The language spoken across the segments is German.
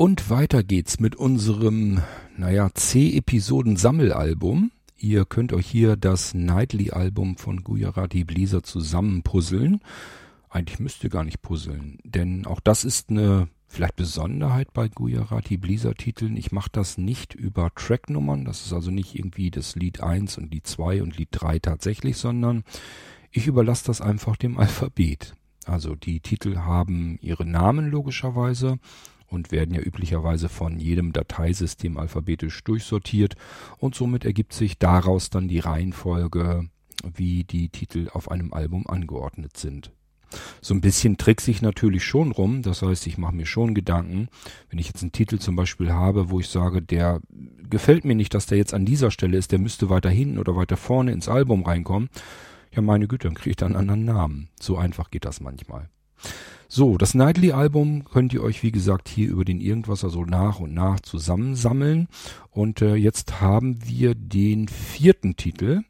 Und weiter geht's mit unserem, naja, C-Episoden-Sammelalbum. Ihr könnt euch hier das Nightly-Album von Gujarati Blizzard zusammenpuzzeln. Eigentlich müsst ihr gar nicht puzzeln, denn auch das ist eine vielleicht Besonderheit bei Gujarati Blizzard Titeln. Ich mache das nicht über Tracknummern. Das ist also nicht irgendwie das Lied 1 und Lied 2 und Lied 3 tatsächlich, sondern ich überlasse das einfach dem Alphabet. Also die Titel haben ihre Namen logischerweise und werden ja üblicherweise von jedem Dateisystem alphabetisch durchsortiert und somit ergibt sich daraus dann die Reihenfolge, wie die Titel auf einem Album angeordnet sind. So ein bisschen trickse ich natürlich schon rum, das heißt, ich mache mir schon Gedanken, wenn ich jetzt einen Titel zum Beispiel habe, wo ich sage, der gefällt mir nicht, dass der jetzt an dieser Stelle ist, der müsste weiter hinten oder weiter vorne ins Album reinkommen. Ja, meine Güte, dann kriege ich da einen anderen Namen. So einfach geht das manchmal. So, das Nightly-Album könnt ihr euch, wie gesagt, hier über den Irgendwasser so nach und nach zusammensammeln. Und äh, jetzt haben wir den vierten Titel.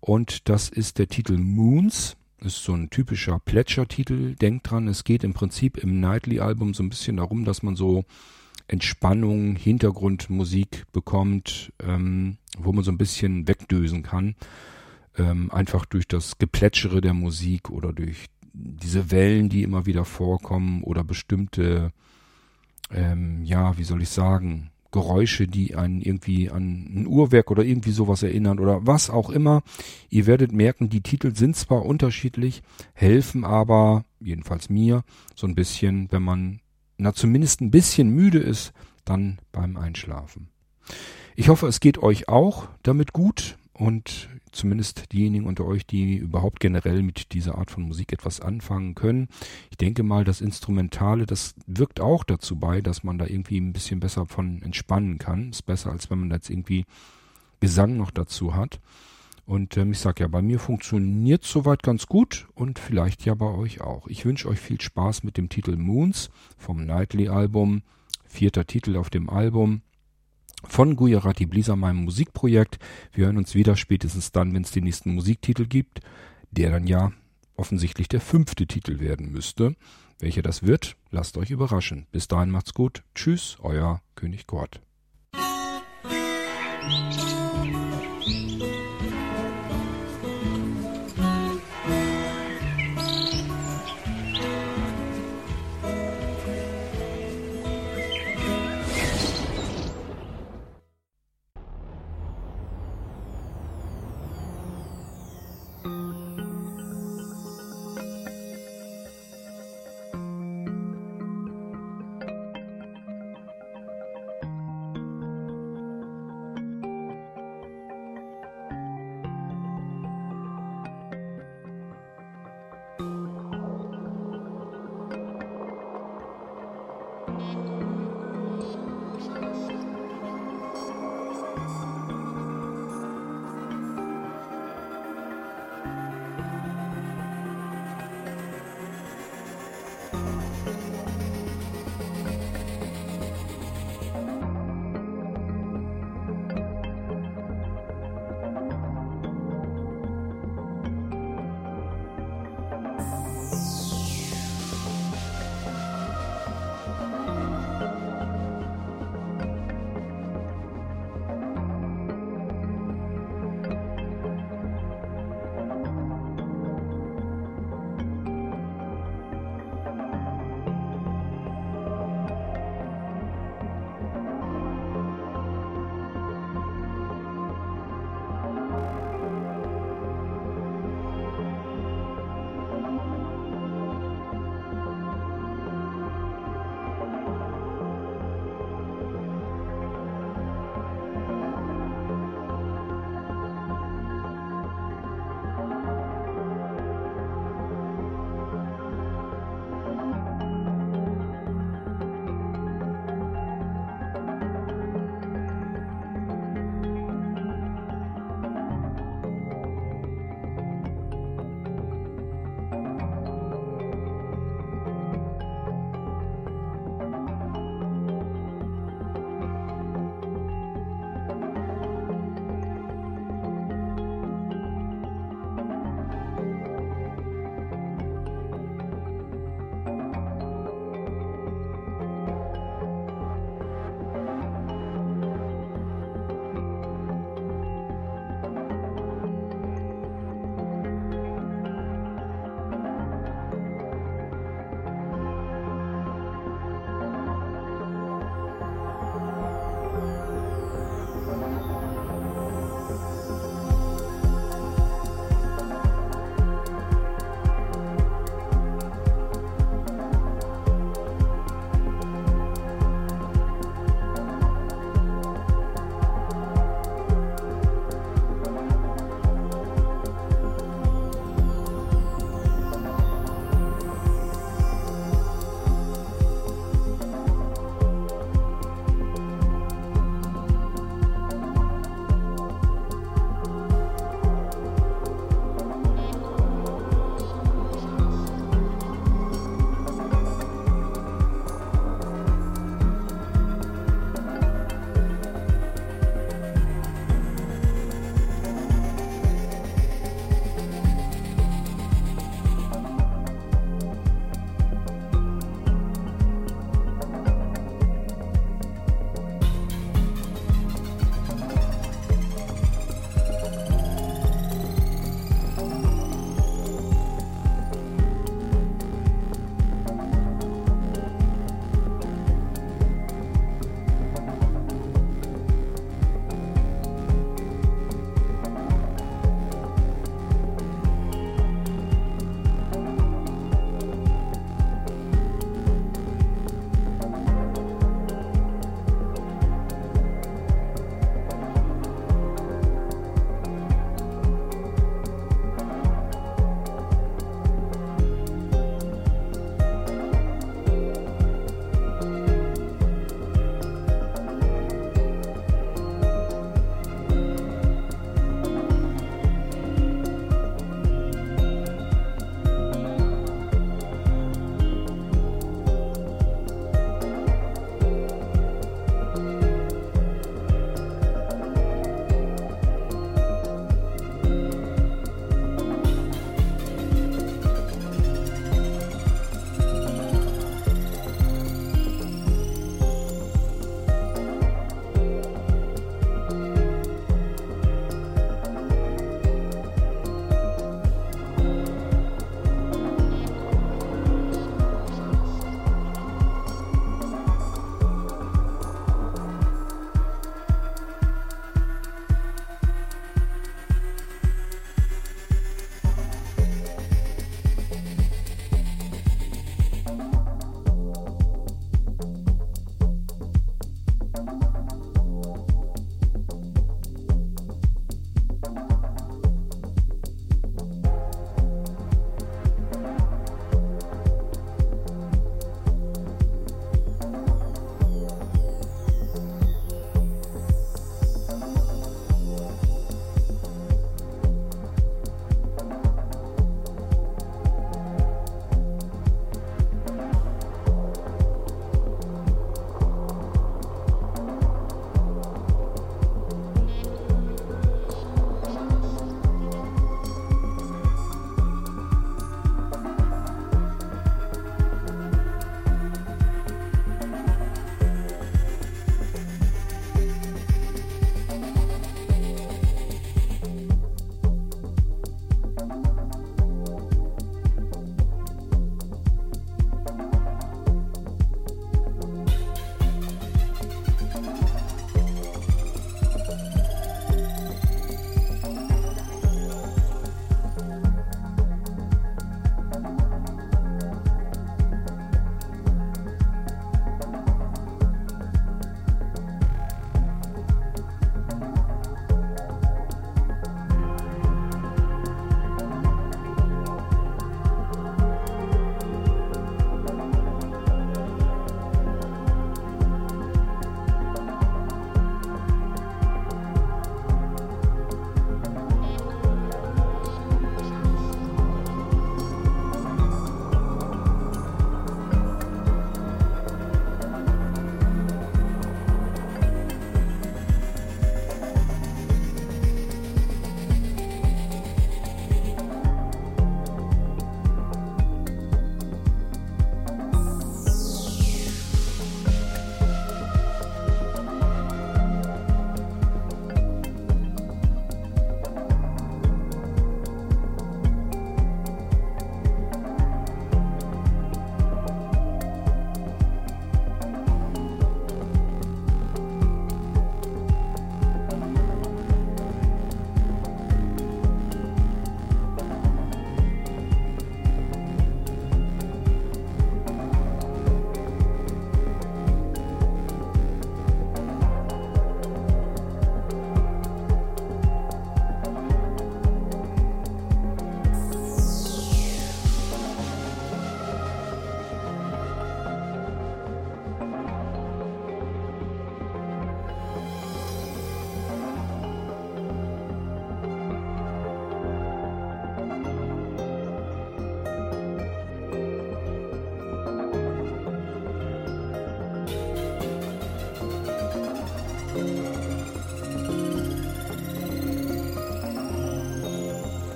Und das ist der Titel Moons. Ist so ein typischer Plätschertitel. Denkt dran, es geht im Prinzip im Nightly-Album so ein bisschen darum, dass man so Entspannung, Hintergrundmusik bekommt, ähm, wo man so ein bisschen wegdösen kann. Ähm, einfach durch das Geplätschere der Musik oder durch diese Wellen, die immer wieder vorkommen oder bestimmte, ähm, ja, wie soll ich sagen, Geräusche, die einen irgendwie an ein Uhrwerk oder irgendwie sowas erinnern oder was auch immer. Ihr werdet merken, die Titel sind zwar unterschiedlich, helfen aber, jedenfalls mir, so ein bisschen, wenn man, na zumindest ein bisschen müde ist, dann beim Einschlafen. Ich hoffe, es geht euch auch damit gut und zumindest diejenigen unter euch, die überhaupt generell mit dieser Art von Musik etwas anfangen können. Ich denke mal, das Instrumentale, das wirkt auch dazu bei, dass man da irgendwie ein bisschen besser von entspannen kann. Ist besser, als wenn man jetzt irgendwie Gesang noch dazu hat. Und ähm, ich sag ja, bei mir funktioniert soweit ganz gut und vielleicht ja bei euch auch. Ich wünsche euch viel Spaß mit dem Titel Moons vom Nightly Album. Vierter Titel auf dem Album von Gujarati Blisa, meinem Musikprojekt. Wir hören uns wieder spätestens dann, wenn es den nächsten Musiktitel gibt, der dann ja offensichtlich der fünfte Titel werden müsste. Welcher das wird, lasst euch überraschen. Bis dahin macht's gut. Tschüss, euer König Kort.